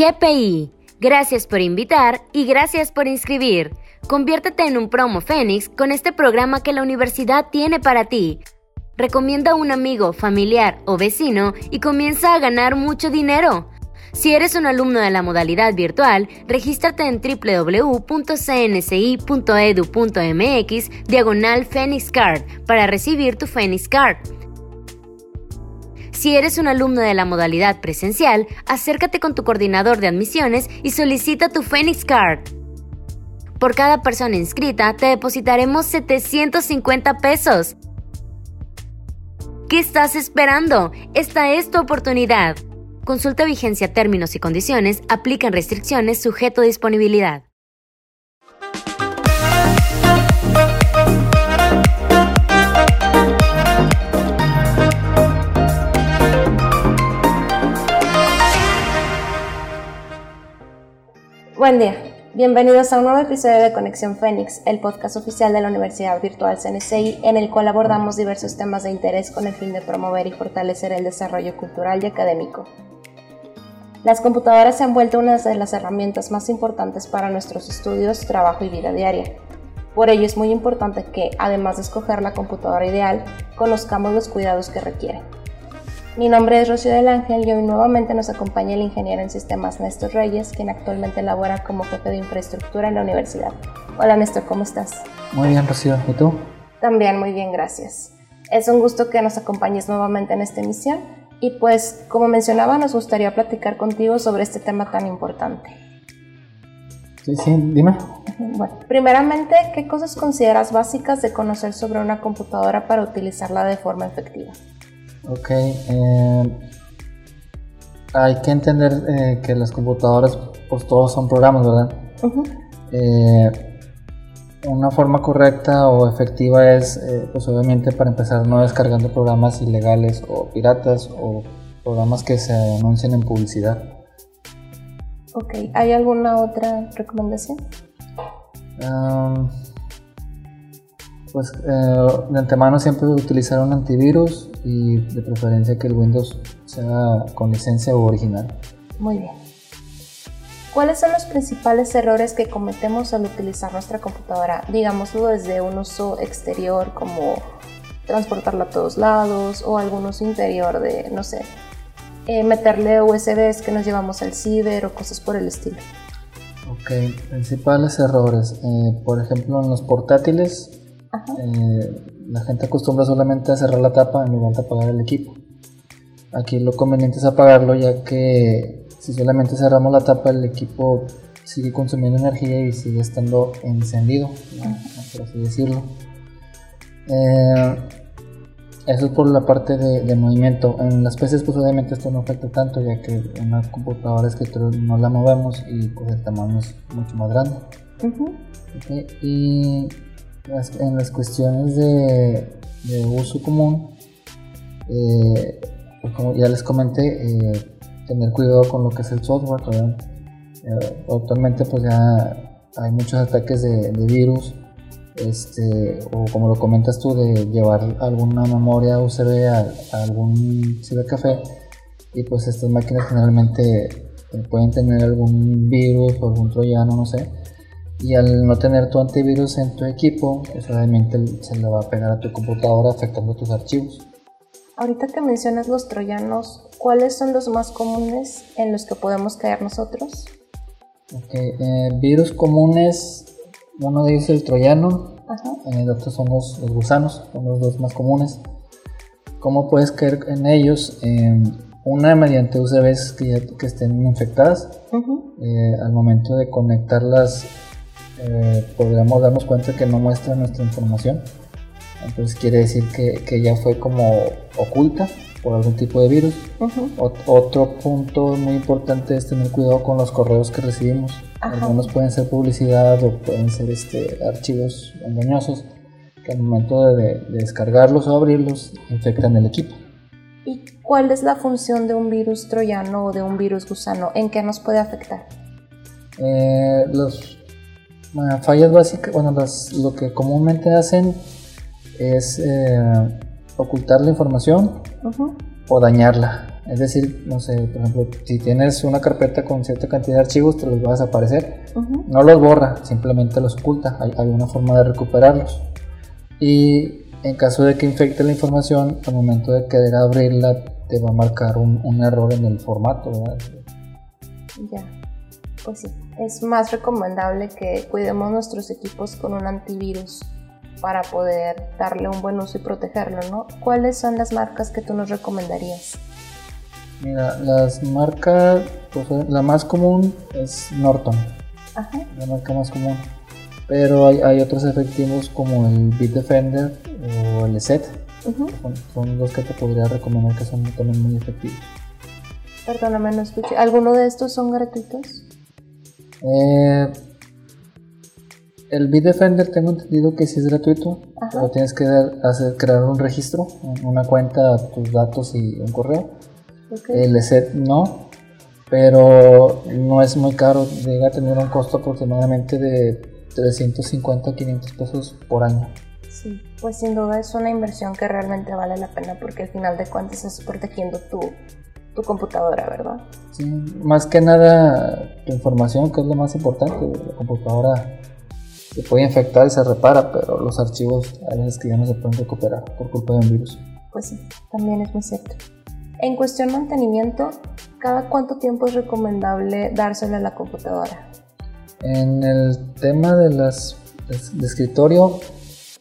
GPI. Gracias por invitar y gracias por inscribir. Conviértete en un promo Fénix con este programa que la universidad tiene para ti. Recomienda a un amigo, familiar o vecino y comienza a ganar mucho dinero. Si eres un alumno de la modalidad virtual, regístrate en www.cnci.edu.mx diagonal Phoenix Card para recibir tu Phoenix Card. Si eres un alumno de la modalidad presencial, acércate con tu coordinador de admisiones y solicita tu Phoenix Card. Por cada persona inscrita, te depositaremos 750 pesos. ¿Qué estás esperando? Esta es tu oportunidad. Consulta vigencia, términos y condiciones, aplican restricciones, sujeto a disponibilidad. Buen día. Bienvenidos a un nuevo episodio de Conexión Fénix, el podcast oficial de la Universidad Virtual CNCI, en el cual abordamos diversos temas de interés con el fin de promover y fortalecer el desarrollo cultural y académico. Las computadoras se han vuelto una de las herramientas más importantes para nuestros estudios, trabajo y vida diaria. Por ello es muy importante que, además de escoger la computadora ideal, conozcamos los cuidados que requiere. Mi nombre es Rocío del Ángel y hoy nuevamente nos acompaña el ingeniero en sistemas Néstor Reyes, quien actualmente labora como jefe de infraestructura en la universidad. Hola Néstor, ¿cómo estás? Muy bien, Rocío. ¿Y tú? También muy bien, gracias. Es un gusto que nos acompañes nuevamente en esta emisión y pues, como mencionaba, nos gustaría platicar contigo sobre este tema tan importante. Sí, sí, dime. Bueno, primeramente, ¿qué cosas consideras básicas de conocer sobre una computadora para utilizarla de forma efectiva? Ok, eh, hay que entender eh, que las computadoras, pues todos son programas, ¿verdad? Eh, una forma correcta o efectiva es, pues obviamente para empezar, no descargando programas ilegales o piratas o programas que se anuncian en publicidad. Ok, ¿hay alguna otra recomendación? pues de antemano siempre utilizar un antivirus y de preferencia que el Windows sea con licencia original. Muy bien. ¿Cuáles son los principales errores que cometemos al utilizar nuestra computadora? Digámoslo desde un uso exterior como transportarla a todos lados o algún uso interior de, no sé, eh, meterle USBs que nos llevamos al ciber o cosas por el estilo. Ok, principales errores. Eh, por ejemplo, en los portátiles, eh, la gente acostumbra solamente a cerrar la tapa en lugar de apagar el equipo. Aquí lo conveniente es apagarlo ya que si solamente cerramos la tapa el equipo sigue consumiendo energía y sigue estando encendido, por así decirlo. Eh, eso es por la parte de, movimiento. En las PCs pues obviamente esto no afecta tanto ya que en una computadora escritorio no la movemos y pues el tamaño es mucho más grande. Y en las cuestiones de, uso común, eh, pues como ya les comenté, eh, tener cuidado con lo que es el software. Eh, actualmente pues ya hay muchos ataques de, virus, este, o como lo comentas tú, de llevar alguna memoria USB a, a algún cibercafé y pues estas máquinas generalmente pueden tener algún virus o algún troyano, no sé, y al no tener tu antivirus en tu equipo, pues obviamente se le va a pegar a tu computadora afectando tus archivos. Ahorita que mencionas los troyanos, ¿cuáles son los más comunes en los que podemos caer nosotros? Okay, eh, virus comunes, uno dice el troyano, eh, otros son los, gusanos, son los dos más comunes. ¿Cómo puedes caer en ellos? una mediante USBs que, que estén infectadas. Eh, al momento de conectarlas eh, podríamos darnos cuenta que no muestra nuestra información. Entonces quiere decir que, ya fue como oculta por algún tipo de virus. otro punto muy importante es tener cuidado con los correos que recibimos. Algunos pueden ser publicidad o pueden ser este, archivos engañosos que al momento de, descargarlos o abrirlos infectan el equipo. ¿Y cuál es la función de un virus troyano o de un virus gusano? ¿En qué nos puede afectar? Eh, los fallas básicas, bueno, lo que comúnmente hacen es eh, ocultar la información o dañarla. Es decir, no sé, por ejemplo, si tienes una carpeta con cierta cantidad de archivos, te los va a desaparecer. No los borra, simplemente los oculta. Hay, hay, una forma de recuperarlos. Y en caso de que infecte la información, al momento de querer abrirla, te va a marcar un, un error en el formato. ¿verdad? Ya, pues sí. Es más recomendable que cuidemos nuestros equipos con un antivirus para poder darle un buen uso y protegerlo, ¿no? ¿Cuáles son las marcas que tú nos recomendarías? Mira, las marcas, pues, la más común es Norton, Ajá. la marca más común. Pero hay, hay, otros efectivos como el Bitdefender o el ESET. son, son, los que te podría recomendar que son también muy efectivos. Perdóname, no escuché. ¿Alguno de estos son gratuitos? Eh, el Bitdefender tengo entendido que sí es gratuito, pero tienes que hacer, crear un registro, una cuenta, tus datos y un correo. El ESET no, pero no es muy caro, llega a tener un costo aproximadamente de 350 500 pesos por año. Sí, pues sin duda es una inversión que realmente vale la pena porque al final de cuentas estás protegiendo tu, tu computadora, ¿verdad? Sí, más que nada tu información, que es lo más importante, la computadora se puede infectar y se repara, pero los archivos hay veces que ya no se pueden recuperar por culpa de un virus. Pues sí, también es muy cierto. En cuestión mantenimiento, ¿cada cuánto tiempo es recomendable dárselo a la computadora? En el tema de las de escritorio,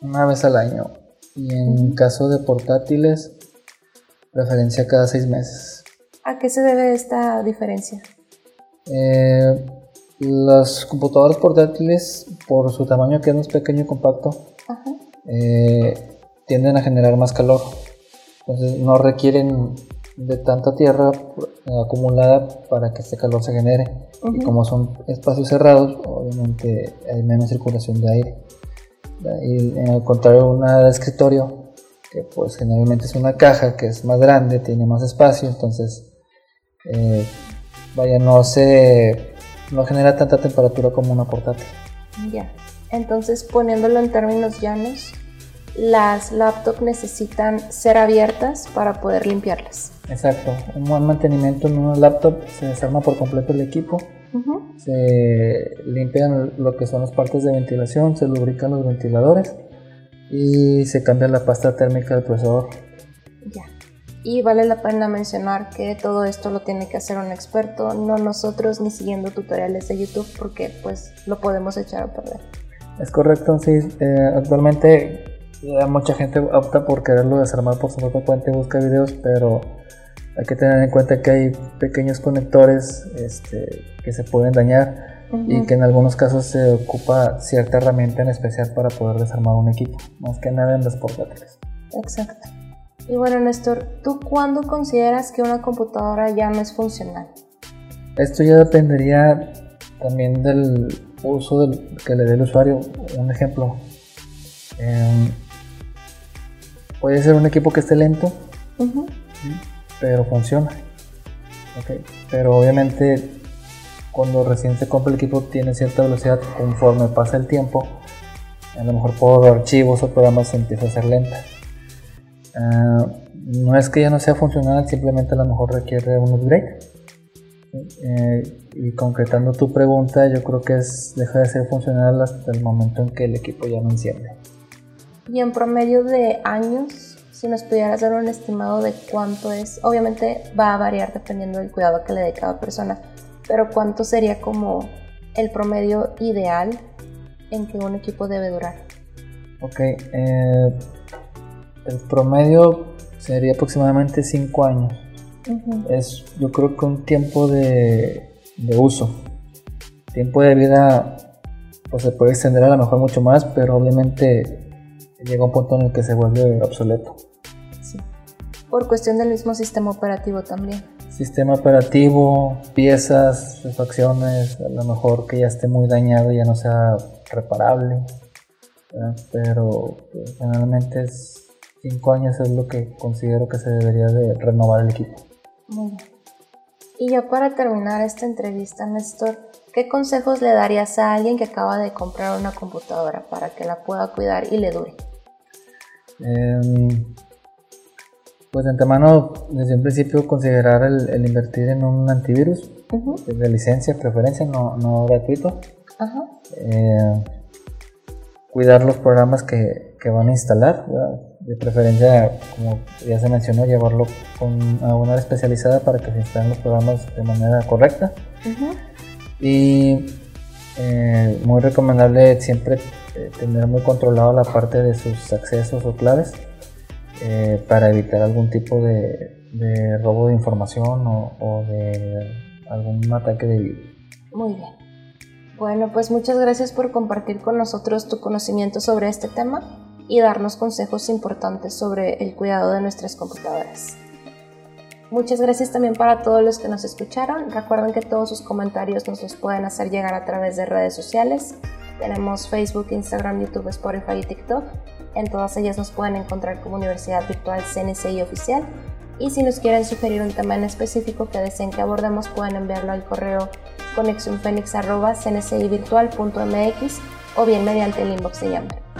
una vez al año. Y en caso de portátiles, preferencia cada seis meses. ¿A qué se debe esta diferencia? Eh, las computadoras portátiles, por su tamaño que es más pequeño y compacto, eh, tienden a generar más calor. Entonces no requieren de tanta tierra acumulada para que este calor se genere. Y como son espacios cerrados, obviamente hay menos circulación de aire. Y en el contrario, una de escritorio, que pues generalmente es una caja que es más grande, tiene más espacio, entonces eh, vaya, no se no genera tanta temperatura como una portátil. Ya, entonces poniéndolo en términos llanos, las laptops necesitan ser abiertas para poder limpiarlas. Exacto, un buen mantenimiento en una laptop se desarma por completo el equipo, se limpian lo que son las partes de ventilación, se lubrican los ventiladores y se cambia la pasta térmica del procesador. Ya. Y vale la pena mencionar que todo esto lo tiene que hacer un experto, no nosotros ni siguiendo tutoriales de YouTube porque pues lo podemos echar a perder. Es correcto, sí. Eh, actualmente mucha gente opta por quererlo desarmar por su propia cuenta y busca videos, pero hay que tener en cuenta que hay pequeños conectores este, que se pueden dañar y que en algunos casos se ocupa cierta herramienta en especial para poder desarmar un equipo, más que nada en las portátiles. Exacto. Y bueno, Néstor, ¿tú cuándo consideras que una computadora ya no es funcional? Esto ya dependería también del uso del, que le dé el usuario. Un ejemplo, em, puede ser un equipo que esté lento, pero funciona. Pero obviamente cuando recién se compra el equipo tiene cierta velocidad conforme pasa el tiempo. A lo mejor por archivos o programas se empieza a hacer lenta. Ah, no es que ya no sea funcional, simplemente a lo mejor requiere un upgrade. Eh, y concretando tu pregunta, yo creo que es deja de ser funcional hasta el momento en que el equipo ya no enciende. Y en promedio de años, si nos pudieras dar un estimado de cuánto es, obviamente va a variar dependiendo del cuidado que le dé cada persona, pero cuánto sería como el promedio ideal en que un equipo debe durar. Ok, eh, el promedio sería aproximadamente 5 años. Es yo creo que un tiempo de, de uso. Tiempo de vida pues se puede extender a lo mejor mucho más, pero obviamente llega un punto en el que se vuelve obsoleto. Sí. Por cuestión del mismo sistema operativo también. Sistema operativo, piezas, refacciones, a lo mejor que ya esté muy dañado y ya no sea reparable. Pero pues, generalmente es 5 años es lo que considero que se debería de renovar el equipo. Muy bien. Y ya para terminar esta entrevista, Néstor, ¿qué consejos le darías a alguien que acaba de comprar una computadora para que la pueda cuidar y le dure? Em, Pues de antemano, desde un principio, considerar el, invertir en un antivirus de licencia, preferencia, no, no gratuito. Eh, cuidar los programas que, que van a instalar, de preferencia, como ya se mencionó, llevarlo con, a una especializada para que se instalen los programas de manera correcta. Y eh, muy recomendable siempre eh, tener muy controlado la parte de sus accesos o claves eh, para evitar algún tipo de, robo de información o, de algún ataque de virus. Muy bien. Bueno, pues muchas gracias por compartir con nosotros tu conocimiento sobre este tema y darnos consejos importantes sobre el cuidado de nuestras computadoras. Muchas gracias también para todos los que nos escucharon. Recuerden que todos sus comentarios nos los pueden hacer llegar a través de redes sociales. Tenemos Facebook, Instagram, YouTube, Spotify y TikTok. En todas ellas nos pueden encontrar como Universidad Virtual CNCI Oficial. Y si nos quieren sugerir un tema en específico que deseen que abordemos, pueden enviarlo al correo conexionfenix.cncivirtual.mx o bien mediante el inbox de Yammer.